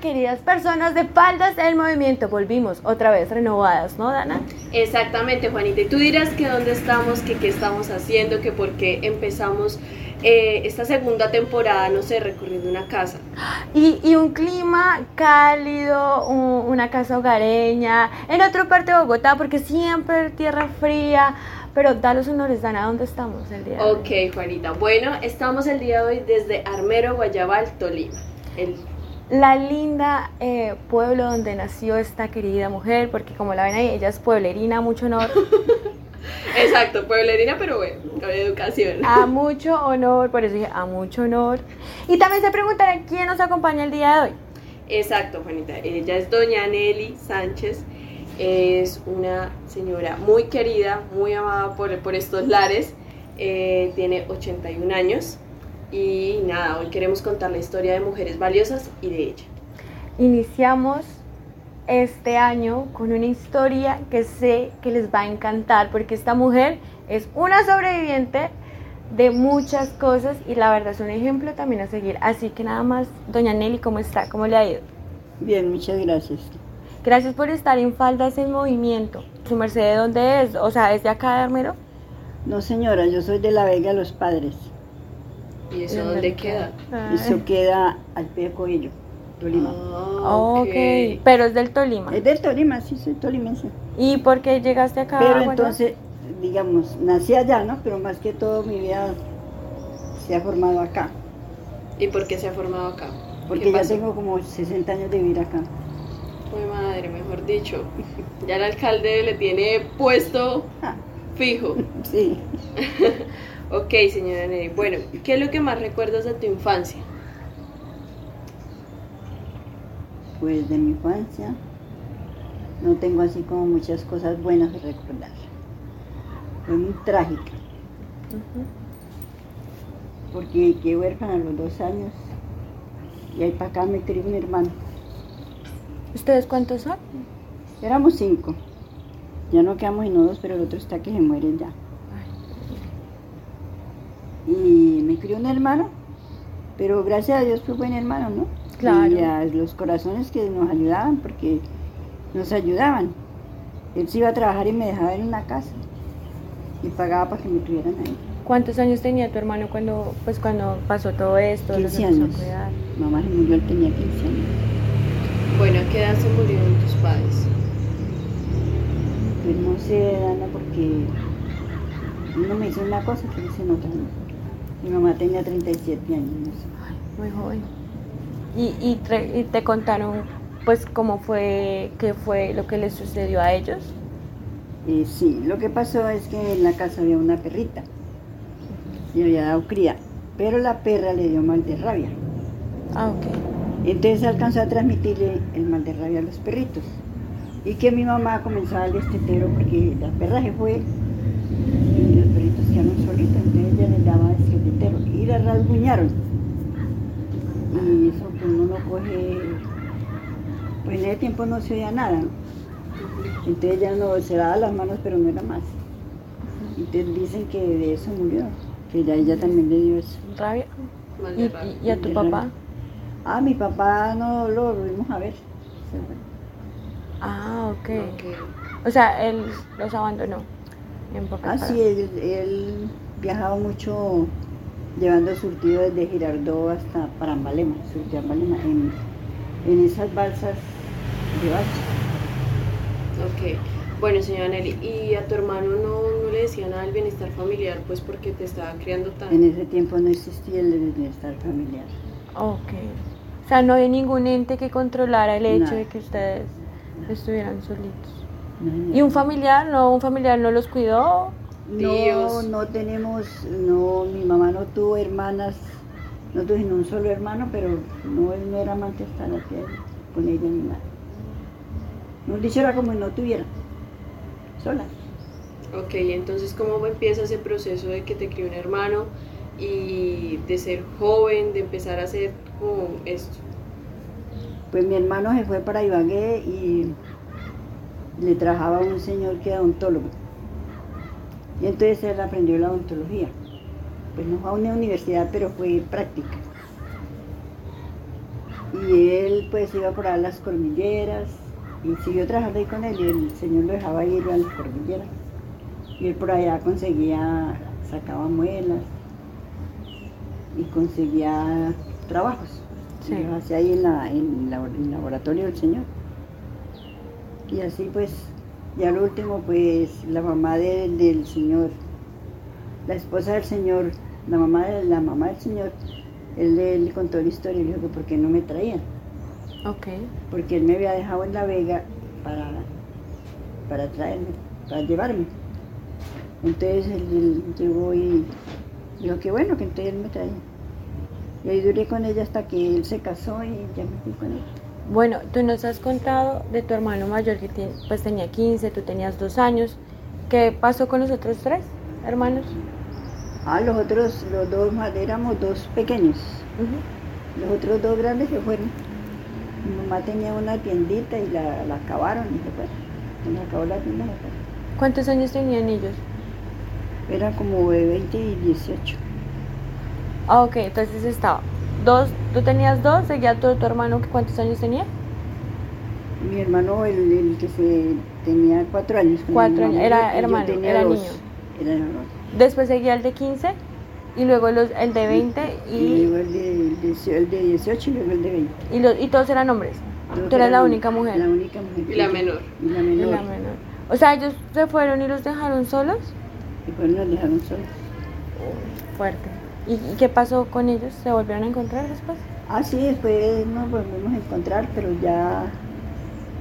queridas personas de Faldas del Movimiento. Volvimos otra vez renovadas, ¿no, Dana? Exactamente, Juanita. Y tú dirás que dónde estamos, que qué estamos haciendo, que por qué empezamos eh, esta segunda temporada, no sé, recorriendo una casa. Y, un clima cálido, una casa hogareña, en otra parte de Bogotá, porque siempre tierra fría. Pero da los honores, Dana, ¿dónde estamos el día de hoy? Ok, Juanita. Bueno, estamos el día de hoy desde Armero, Guayabal, Tolima. El la linda eh, pueblo donde nació esta querida mujer, porque como la ven ahí, ella es pueblerina, mucho honor. Exacto, pueblerina, pero bueno, con educación. A mucho honor, por eso dije, a mucho honor. Y también se preguntarán quién nos acompaña el día de hoy. Exacto, Juanita. Ella es doña Nelly Sánchez. Es una señora muy querida, muy amada por, por estos lares. Eh, tiene 81 años. Y nada, hoy queremos contar la historia de mujeres valiosas y de ella. Iniciamos este año con una historia que sé que les va a encantar porque esta mujer es una sobreviviente de muchas cosas y la verdad es un ejemplo también a seguir. Así que nada más, doña Nelly, ¿cómo está? ¿Cómo le ha ido? Bien, muchas gracias. Gracias por estar en Faldas en Movimiento. ¿Su merced de dónde es? O sea, ¿es de acá de Armero? No, señora, yo soy de La Vega Los Padres. ¿Y eso dónde queda? Eso queda al pie de Coello, Tolima. Ah, ok, pero es del Tolima. Es del Tolima, sí, soy tolimense. ¿Y por qué llegaste acá? Pero entonces, digamos, nací allá, ¿no? Pero más que todo mi vida se ha formado acá. ¿Y por qué se ha formado acá? Porque ya tengo como 60 años de vivir acá. Uy, madre, mejor dicho. Ya el alcalde le tiene puesto ah. fijo. Sí. Ok, señora Neri. Bueno, ¿qué es lo que más recuerdas de tu infancia? Pues de mi infancia no tengo así como muchas cosas buenas de recordar. Fue muy trágica. Porque quedé huérfana a los dos años y ahí para acá me crió un hermano. ¿Ustedes cuántos son? Éramos cinco. Ya no quedamos en dos, pero el otro está que se muere ya y me crió un hermano, pero gracias a Dios fue buen hermano, ¿no? Claro. Y a los corazones que nos ayudaban, porque nos ayudaban. Él se iba a trabajar y me dejaba en una casa y pagaba para que me tuvieran ahí. ¿Cuántos años tenía tu hermano cuando, pues, cuando pasó todo esto? 15 años. Mamá se murió, él tenía 15 años. Bueno, ¿a qué edad se murieron tus padres? Pues no sé, Ana, porque uno me hizo una cosa que dice otra. Mi mamá tenía 37 años. muy joven. ¿Y, y, te contaron pues cómo fue, qué fue lo que les sucedió a ellos? Eh, sí, lo que pasó es que en la casa había una perrita y había dado cría, pero la perra le dio mal de rabia. Ah, ok. Entonces alcanzó a transmitirle el mal de rabia a los perritos. Y que mi mamá comenzó a darle estetero porque la perra se fue y los perritos quedaron solitos, entonces ella les daba y la rasguñaron. Y eso pues uno no coge, pues en ese tiempo no se oía nada. Entonces ella no se daba las manos, pero no era más. Entonces dicen que de eso murió, que ya ella también le dio eso. ¿Rabia? ¿Y, a tu papá? Ah, mi papá no lo volvimos a ver. Ah, ok. O sea, él los abandonó. En ah, sí, él viajaba mucho llevando surtido desde Girardot hasta Parambalema, en, en esas balsas de bache. Ok. Bueno, señora Nelly, ¿y a tu hermano no, no, le decía nada del bienestar familiar, pues porque te estaba criando tan... En ese tiempo no existía el bienestar familiar. Ok. O sea, no hay ningún ente que controlara el hecho de que ustedes estuvieran solitos. ¿Y un familiar, no, un familiar no los cuidó? No, no tenemos, no, mi mamá no tuvo hermanas, no tuve un solo hermano, pero no, no era amante estar aquí con ella ni nada. No dicho era como si no tuviera, sola. Ok, entonces ¿cómo empieza ese proceso de que te crió un hermano y de ser joven, de empezar a hacer como esto? Pues mi hermano se fue para Ibagué y le trabajaba un señor que era odontólogo y entonces él aprendió la odontología. Pues no fue a una universidad, pero fue práctica. Y él pues iba por a las cordilleras y siguió trabajando ahí con él y el señor lo dejaba ir a las cordilleras. Y él por allá conseguía, sacaba muelas y conseguía trabajos. Sí. Y lo hacía ahí en, la, en, la- en el laboratorio del señor. Y así pues, ya lo último pues la mamá de- del señor, la esposa del señor, la mamá de la mamá del señor, él le, le contó la historia y le dijo que por qué no me traían, Ok. porque él me había dejado en La Vega para, para traerme, para llevarme. Entonces él, él llegó y dijo que bueno, que entonces él me traía. Y ahí duré con ella hasta que él se casó y ya me fui con él. Bueno, tú nos has contado de tu hermano mayor que pues tenía 15, tú tenías dos años. ¿Qué pasó con los otros tres hermanos? Ah, los otros, los dos más, éramos dos pequeños. Los otros dos grandes se fueron. Mi mamá tenía una tiendita y la, la acabaron y se fueron. Acabó la tienda. ¿Cuántos años tenían ellos? Era como de 20 y 18. Ah, ok, entonces estaba. Dos, tú tenías dos, seguía tu, tu hermano, ¿cuántos años tenía? Mi hermano, el, el que se tenía cuatro años. con Cuatro años, era y yo hermano, tenía era dos. niño. Era hermano. Después seguía el de 15 y luego los, el de 20 Y y, luego el de, el de- el de 18 y luego el de 20. y, los, y todos eran hombres. Todos Tú eras eran la única mujer. La única mujer. Y la menor. Y la Y menor. la menor. O sea, ellos se fueron y los dejaron solos. Y pues nos dejaron solos. Fuerte. ¿Y, y qué pasó con ellos? ¿Se volvieron a encontrar después? Ah, sí, después nos volvimos a encontrar, pero ya,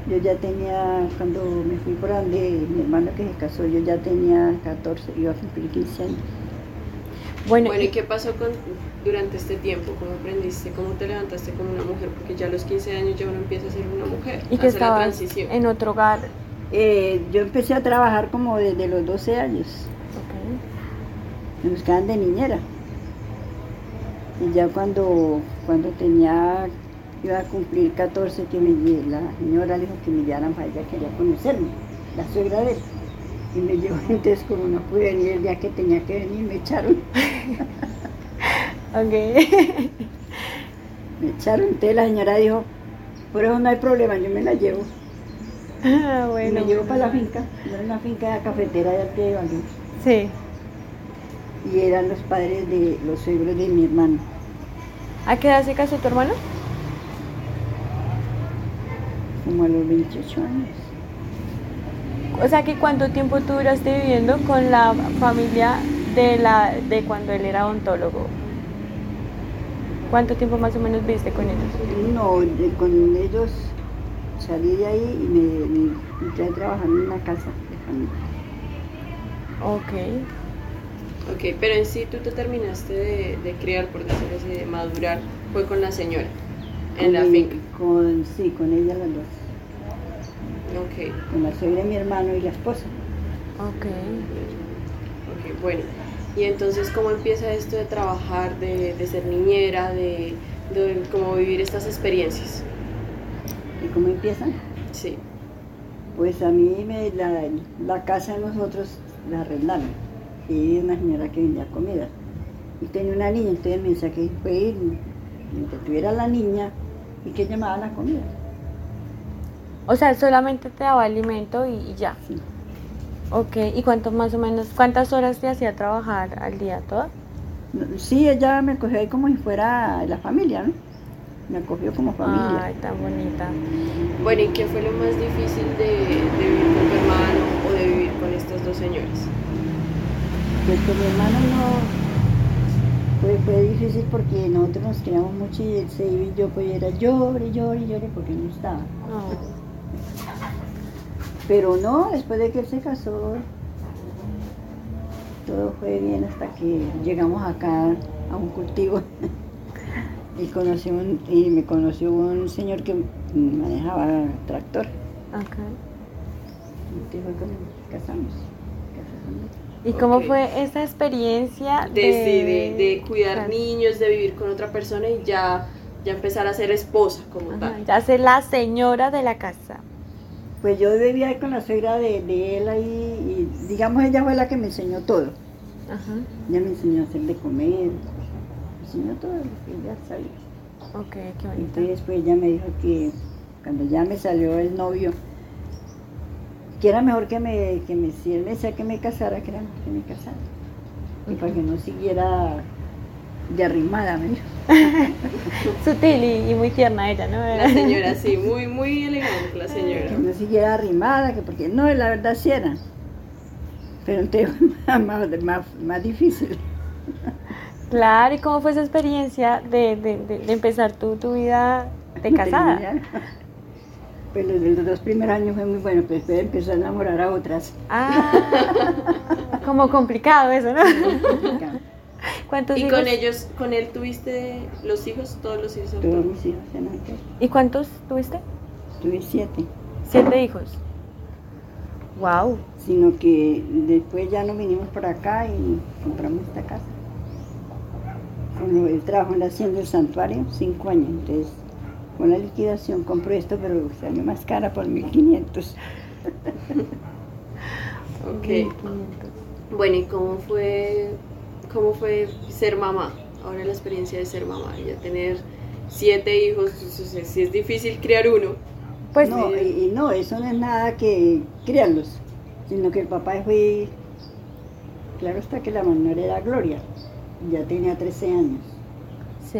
yo ya tenía, cuando me fui por donde mi hermano que se casó, yo ya tenía 14, iba a cumplir 15 años. Bueno, Bueno, y- ¿y qué pasó con, durante este tiempo? ¿Cómo aprendiste? ¿Cómo te levantaste como una mujer? Porque ya a los 15 años ya uno empieza a ser una mujer. y a que hacer la transición. en otro hogar. Eh, yo empecé a trabajar como desde los 12 años, Ok. me buscaban de niñera. Y ya cuando, cuando tenía, iba a cumplir 14, que me, la señora le dijo que me llevaran para ella, quería conocerme, la suegra de él. Y me llevó, entonces como no pude venir el día que tenía que venir, me echaron. Ok. Me echaron, entonces la señora dijo, por eso no hay problema, yo me la llevo. Ah, Y me llevo para la finca, era una finca cafetera de Arte de Valor. Sí. Y eran los padres de los suegros de mi hermano. ¿A qué edad se casó tu hermano? como a los 28 años. O sea, que ¿cuánto tiempo tú duraste viviendo con la familia de, la, de cuando él era odontólogo? ¿Cuánto tiempo más o menos viste con ellos? No, de- con ellos salí de ahí y me, me entré a trabajar en una casa de familia. Ok. Ok, pero en sí tú te terminaste de, de criar, por decirlo así, de madurar, fue con la señora, en Con la mi- finca. Con, sí, con ella las dos. Ok, Con la suegra de mi hermano y la esposa. Ok. ok, bueno. Y entonces, ¿cómo empieza esto de trabajar, de, de ser niñera, de, de cómo vivir estas experiencias? ¿Y cómo empiezan? Sí, Pues a mí me, la, la casa de nosotros la arrendaron. Y una señora que vendía comida. Y tenía una niña, entonces me decía que fue ir, mientras tuviera la niña y que llamaba la comida. O sea, solamente te daba alimento y, y ya. Sí. Ok. ¿Y cuánto más o menos, cuántas horas te hacía trabajar al día? ¿Todas? No, Sí, ella me cogió ahí como si fuera la familia, ¿no? Me acogió como familia. Ay, tan bonita. Bueno, ¿y qué fue lo más difícil de, de vivir con tu hermano o de vivir con estas dos señoras? Pues con mi hermano no fue, fue difícil porque nosotros nos queríamos mucho y él se iba y yo pues era llore, llore, llore porque no estaba. Oh. Pero no, después de que él se casó, todo fue bien hasta que llegamos acá a un cultivo y, conocí un- y me conoció un señor que manejaba tractor. Ok. Entonces fue casamos. casamos. ¿Y cómo fue esa experiencia De, sí, de, de cuidar Claro. niños, de vivir con otra persona y ya, ya empezar a ser esposa como Ajá, tal. ya ser la señora de la casa. Pues yo vivía con la suegra de, de él ahí y digamos ella fue la que me enseñó todo. Ajá. Ella me enseñó a hacer de comer, me enseñó todo lo que ella sabía. Ok, qué bonito. Entonces después ella me dijo que cuando ya me salió el novio, que era mejor que me, que me, si él me decía que me casara, que era mejor que me casara. Y para que no siguiera de arrimada, me. Sutil y, y muy tierna ella, ¿no? La señora, sí, muy, muy elegante la Que señora. no siguiera arrimada, que porque no, la verdad sí era. Pero entonces más, más, más, más difícil. Claro, ¿y cómo fue esa experiencia de, de, de, de empezar tu, tu vida de casada? Pues los, los dos primeros años fue muy bueno, pero después empezó a enamorar a otras. Ah, como complicado eso, ¿no? ¿Cuántos Y hijos? con ellos, con él tuviste los hijos, todos los hijos. Todos mis hijos en aquel. ¿Y cuántos tuviste? Tuve siete. Siete hijos. Wow. Sino que después ya nos vinimos para acá y compramos esta casa. Como él trabajó en la hacienda del santuario, cinco años. Entonces, con la liquidación compró esto, pero salió más cara por 1500. Ok. Bueno, ¿y cómo fue, cómo fue ser mamá? Ahora la experiencia de ser mamá, ya tener siete hijos, si es difícil criar uno. Pues no, y, y no, eso no es nada que criarlos, sino que el papá fue, claro está que la menor era Gloria, ya tenía 13 años. sí.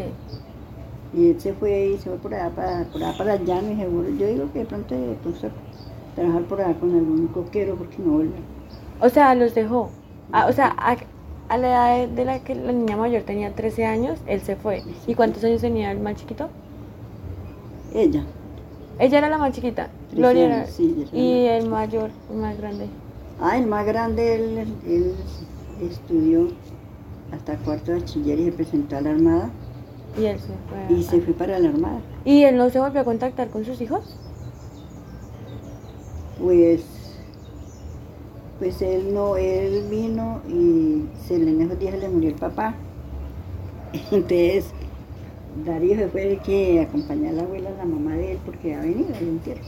Y él se fue y se fue por allá para, por allá para llano y seguro, yo digo que de pronto a trabajar por allá con algún coquero porque no volvió. O sea, los dejó. Ah, o sea, a, a la edad de la que la niña mayor tenía 13 años, él se fue. ¿Y cuántos años tenía el más chiquito? Ella, Ella era la más chiquita. 13 Gloria era. sí, Y el mayor, el más grande. ah, el más grande, él, él estudió hasta cuarto de bachiller y se presentó a la Armada Y él se fue. y se fue para la Armada. ¿Y él no se volvió a contactar con sus hijos? Pues, pues él no, él vino y se le en esos días le murió el papá. Entonces, Darío se fue el que acompañó a la abuela, a la mamá de él, porque ha venido al entierro.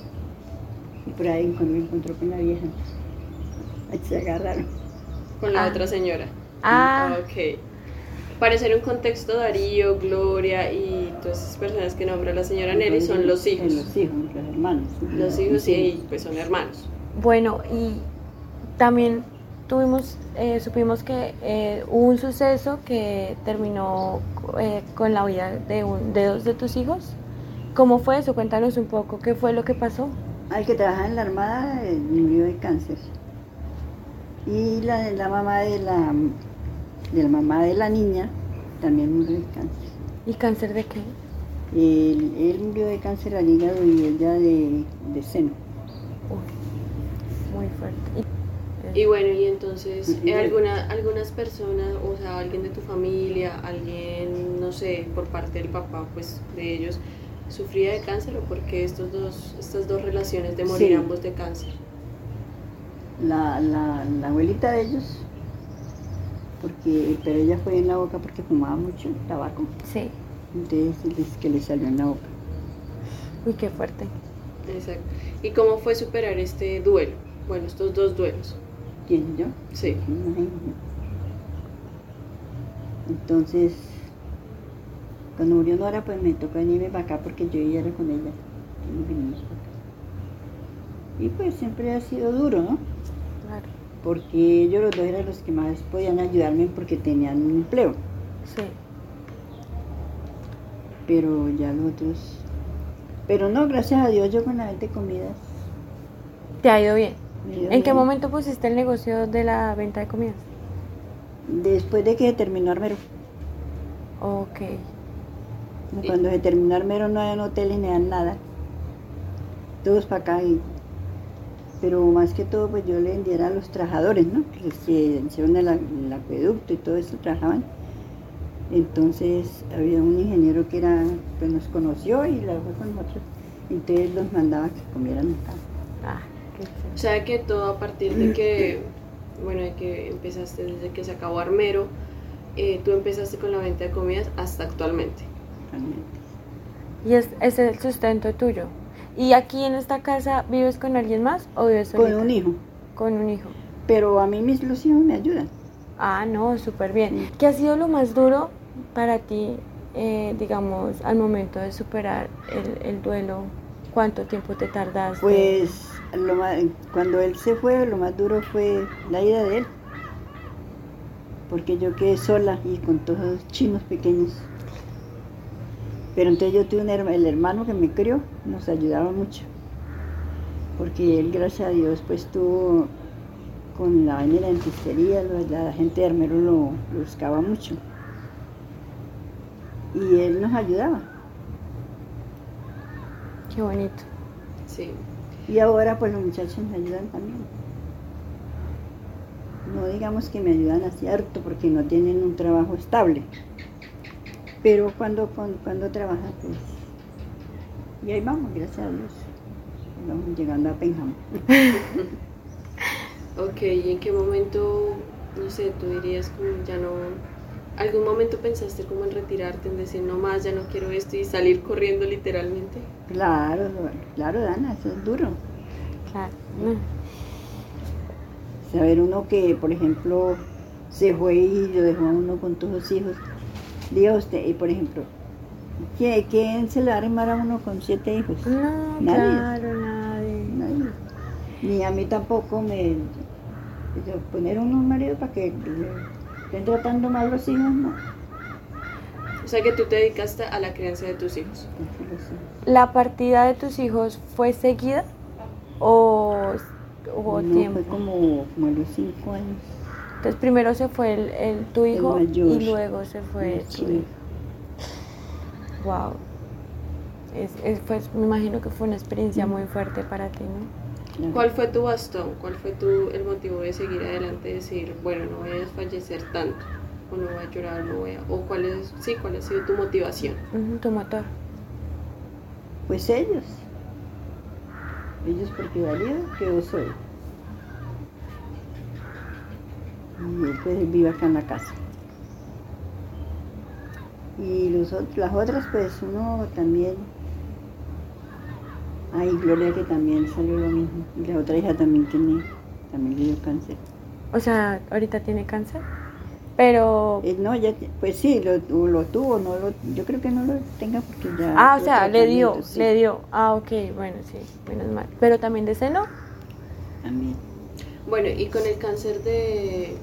Y por ahí cuando me encontró con la vieja, ahí se agarraron. Con la Ah. otra señora. Ah, Ok. Para hacer un contexto, Darío, Gloria y todas esas personas que nombra la señora Nelly son los Eh, hijos. Los hijos, los hermanos. Los hijos y pues son hermanos. bueno, y también tuvimos, eh, supimos que eh, hubo un suceso que terminó eh, con la vida de, un- de dos de tus hijos. ¿Cómo fue eso? Cuéntanos un poco, ¿qué fue lo que pasó? Al que trabajaba en la Armada eh, murió de cáncer. Y la, la mamá de la, de la mamá de la niña también murió de cáncer. ¿Y cáncer de qué? Él, él murió de cáncer al hígado y ella de, de seno. Uy, muy fuerte. Y- bueno, y entonces. ¿eh, alguna, algunas personas, o sea, alguien de tu familia, alguien, no sé, por parte del papá, pues de ellos, sufría de cáncer o porque estos dos, estas dos relaciones de morir Sí. ambos de cáncer? La, la, la abuelita de ellos, porque, pero ella fue en la boca porque fumaba mucho tabaco. Sí. Entonces es que le salió en la boca. Uy, qué fuerte. Exacto. ¿Y cómo fue superar este duelo? Bueno, estos dos duelos. ¿Quién yo? Sí. Entonces, cuando murió Nora, pues me tocó venirme para acá porque yo ya era con ella. Y. Y pues siempre ha sido duro, ¿no? Porque ellos los dos eran los que más podían ayudarme porque tenían un empleo. Sí. Pero ya los otros... Pero no, gracias a Dios, yo con la venta de comidas. ¿Te ha ido bien? ido ¿En qué momento pusiste el negocio de la venta de comidas? Después de que se terminó Armero. Ok. Y- Cuando se terminó Armero no había hoteles ni nada. Todos para acá. y- pero más que todo, pues yo le vendiera a los trabajadores, ¿no? Los que hicieron el, el acueducto y todo eso trabajaban. Entonces había un ingeniero que era, pues nos conoció y la fue con nosotros. Entonces los mandaba que comieran acá. Ah, qué O sea que todo a partir de que, bueno, de que empezaste, desde que se acabó Armero, eh, tú empezaste con la venta de comidas hasta actualmente. realmente. Y es, ese es el sustento tuyo. ¿Y aquí en esta casa vives con alguien más o vives Con solita? un hijo. Con un hijo. Pero a mí mis los hijos me ayudan. Ah, no, súper bien. ¿Qué ha sido lo más duro para ti eh, digamos, al momento de superar el, el duelo, cuánto tiempo te tardaste? Pues lo más- cuando él se fue, lo más duro fue la ida de él. Porque yo quedé sola y con todos los chinos pequeños. Pero entonces yo tuve un herma- el hermano que me crió, nos ayudaba mucho. Porque él, gracias a Dios, pues tuvo con la vaina de la dentistería, la gente de Armero lo, lo buscaba mucho. Y él nos ayudaba. Qué bonito. Sí. Y ahora pues los muchachos me ayudan también. No digamos que me ayudan así harto porque no tienen un trabajo estable. Pero cuando, cuando, cuando trabajan pues... Y ahí vamos, gracias a Dios. Vamos llegando a Penjam. Ok, ¿y en qué momento, no sé, tú dirías como ya no... ¿Algún momento pensaste como en retirarte, en decir no más, ya no quiero esto y salir corriendo literalmente? Claro, claro, Dana, eso es duro. Claro. Saber uno que, por ejemplo, se fue y lo dejó a uno con todos los hijos. Diga usted, y por ejemplo, ¿quién, quién se le va a arrimar a uno con siete hijos? No, Nadie. claro, nadie. Nadie. Ni a mí tampoco me... yo poner uno un marido para que estén tratando mal los hijos, no. O sea que tú te dedicaste a la crianza de tus hijos. ¿La partida de tus hijos fue seguida o hubo no, tiempo? fue como, como a los cinco años. Entonces primero se fue el, el- tu El hijo mayor. y luego se fue El tu chico. hijo. Wow. Es, es- pues, me imagino que fue una experiencia muy fuerte para ti, ¿no? ¿Cuál fue tu bastón? ¿Cuál fue tu, el motivo de seguir adelante y decir, bueno, no voy a desfallecer tanto? O no voy a llorar, no voy a... O cuál es, sí, cuál ha sido tu motivación? Tu motor. Pues ellos. Ellos porque valía que yo soy. Y él pues él vive acá en la casa. Y los, las otras pues uno también. Ay, Gloria que también salió lo mismo. Y la otra hija también tiene, también le dio cáncer. O sea, ahorita tiene cáncer. Pero... Eh, no, ya, pues sí, lo, tuvo, no lo, yo creo que no lo tenga porque ya. Ah, o sea, le dio, sí, le dio. Ah, ok, bueno, sí, menos mal. Pero también de seno. También. Bueno, y con el cáncer de,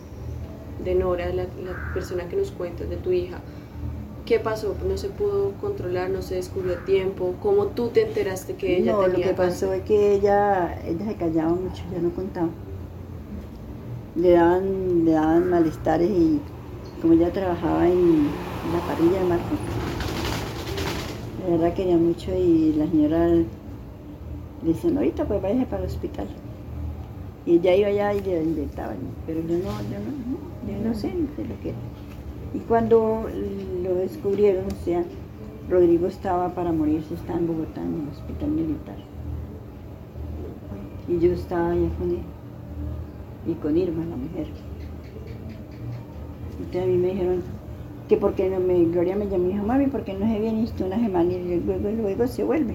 de Nora, la, la persona que nos cuentas, de tu hija, ¿qué pasó? ¿No se pudo controlar? ¿No se descubrió a tiempo? ¿Cómo tú te enteraste que ella no, lo tenía que pasó cáncer? es que ella, ella se callaba mucho, ya no contaba. Le daban, le daban malestares y como ella trabajaba en la parrilla de Marco, la verdad quería mucho y la señora le decían, ahorita pues váyase para el hospital. Y ella iba allá y le inyectaban, pero yo no, yo no, no, de lo que. Y cuando lo descubrieron, o sea, Rodrigo estaba para morirse, estaba en Bogotá, en el hospital militar. Y yo estaba allá con él. Y con Irma, la mujer. Entonces a mí me dijeron que porque no me, Gloria me llamó y dijo, mami, porque no se viene esto una semana y luego, luego se vuelve.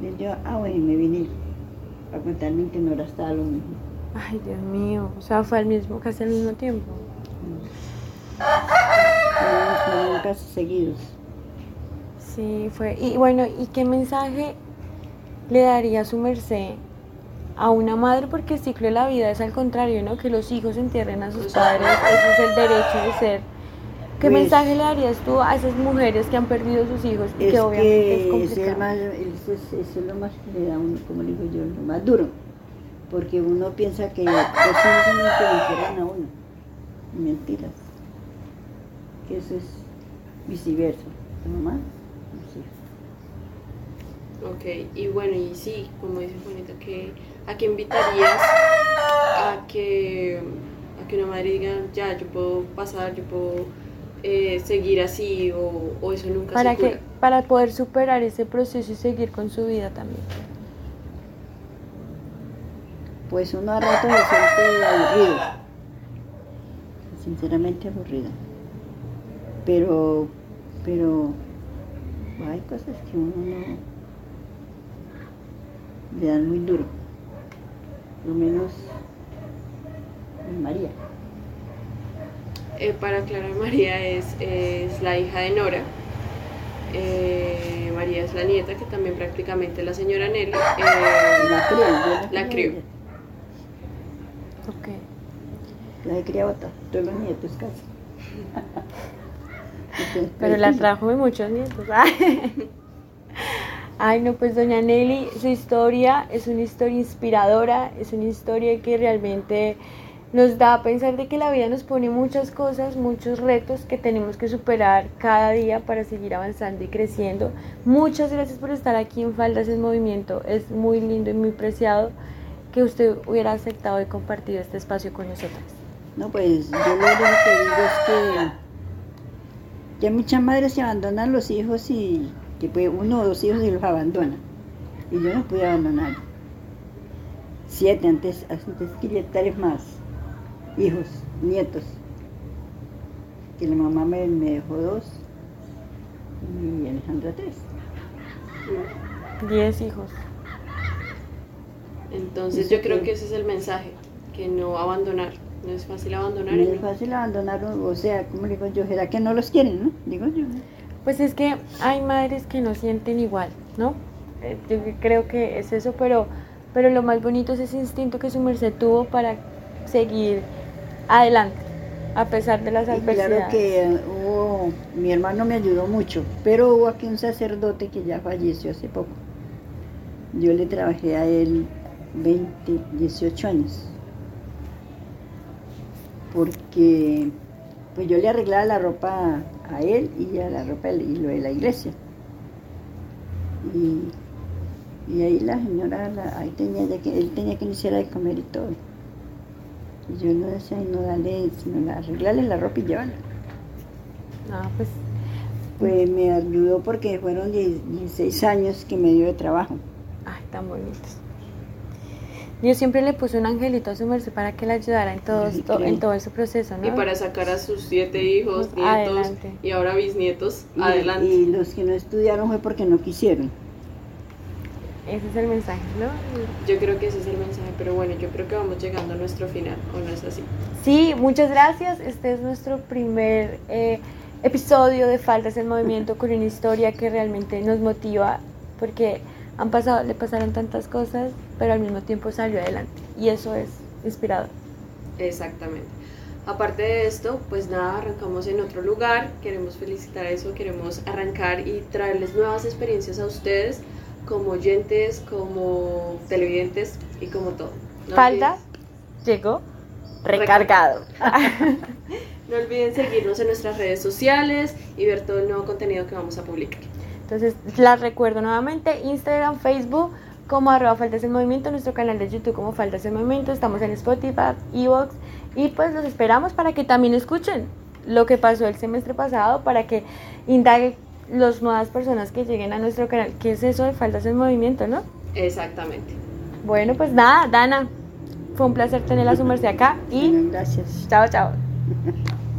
Y yo, ah, bueno, me vine a contarme que no era estaba lo mismo. Ay, Dios mío. O sea, fue al mismo, casi al mismo tiempo. Fueron- casos seguidos. Sí, fue. Y bueno, ¿y qué mensaje le daría su merced a una madre? Porque el ciclo de la vida es al contrario, ¿no? Que los hijos entierren a sus padres, ese es el derecho de ser. ¿Qué Pues- mensaje le darías tú a esas mujeres que han perdido sus hijos y Es que obviamente es eso es, complicado? más, eso, es, eso es lo más que le da a uno, como le digo yo, lo más duro. Porque uno piensa que hijos son los que a uno. Mentiras. Que eso es viceversa. Mamá, hijos. Ok, y bueno, y sí, como dice Juanita, que, ¿a qué invitarías a que, a que una madre diga, ya, yo puedo pasar, yo puedo eh, seguir así o, o eso nunca Para se cura? que para poder superar ese proceso y seguir con su vida también. Pues uno a rato se siente aburrido. Sinceramente aburrido. Pero, pero hay cosas que uno no le dan muy duro. Por lo menos María. eh, para Clara María es, es la hija de Nora. Eh, María es la nieta, que también prácticamente la señora Nelly eh, La crió. la crió. Ok. La criaba to- todos los nietos casi. Entonces, Pero la trajo de muchos nietos. Ay, no, pues doña Nelly, su historia es una historia inspiradora, es una historia que realmente nos da a pensar de que la vida nos pone muchas cosas, muchos retos que tenemos que superar cada día para seguir avanzando y creciendo. Muchas gracias por estar aquí en Faldas en Movimiento. Es muy lindo y muy preciado que usted hubiera aceptado y compartido este espacio con nosotras. No, pues yo lo único que digo es que, que muchas madres se abandonan los hijos y que pues uno o dos hijos y los abandona. Y yo no pude abandonar. Siete, antes, antes quería tres más. Hijos, nietos. Que la mamá me, me dejó dos y Alejandra tres. Diez hijos. Entonces yo creo que- que ese es el mensaje, que no abandonar. No es fácil abandonar. No es fácil abandonar, o sea, como digo yo, será que no los quieren, ¿no? Digo yo. Pues es que hay madres que no sienten igual, ¿no? Eh, Yo creo que es eso, pero, pero lo más bonito es ese instinto que su merced tuvo para seguir adelante, a pesar de las Y adversidades. claro que eh, hubo, mi hermano me ayudó mucho, pero hubo aquí un sacerdote que ya falleció hace poco. Yo le trabajé a él 20, 18 años. Porque pues yo le arreglaba la ropa a él y a la ropa y lo de la iglesia. Y, y ahí la señora, la- ahí tenía ya que, él tenía que iniciar de comer y todo. Y yo no decía, no darle, sino la- arreglarle la ropa y llevarla. Ah, pues Pues me ayudó porque fueron 10 16 años que me dio de trabajo. Ay, tan bonitos. Dios siempre le puso un angelito a su merced para que le ayudara en todo, esto- en todo ese proceso, ¿no? Y para sacar a sus siete hijos, Pues, nietos adelante. y ahora bisnietos, Y, adelante. y los que no estudiaron fue porque no quisieron. Ese es el mensaje, ¿no? Yo creo que ese es el mensaje, pero bueno, yo creo que vamos llegando a nuestro final, ¿o no es así? Sí, muchas gracias. Este es nuestro primer eh, episodio de Faltas en Movimiento con una historia que realmente nos motiva porque han pasado, le pasaron tantas cosas, pero al mismo tiempo salió adelante y eso es inspirador. Exactamente. Aparte de esto, pues nada, arrancamos en otro lugar, queremos felicitar eso, queremos arrancar y traerles nuevas experiencias a ustedes como oyentes, como televidentes y como todo. No Falda llegó recargado. olviden- no olviden seguirnos en nuestras redes sociales y ver todo el nuevo contenido que vamos a publicar. Entonces, las recuerdo nuevamente, Instagram, Facebook, como arroba Faltas en Movimiento, nuestro canal de YouTube como Faltas en Movimiento, estamos en Spotify, Evox, y pues los esperamos para que también escuchen lo que pasó el semestre pasado, para que indaguen las nuevas personas que lleguen a nuestro canal. ¿Qué es eso de Faltas en Movimiento, no? Exactamente. Bueno, pues nada, Dana, fue un placer tenerla a su merced acá y gracias. chao, chao.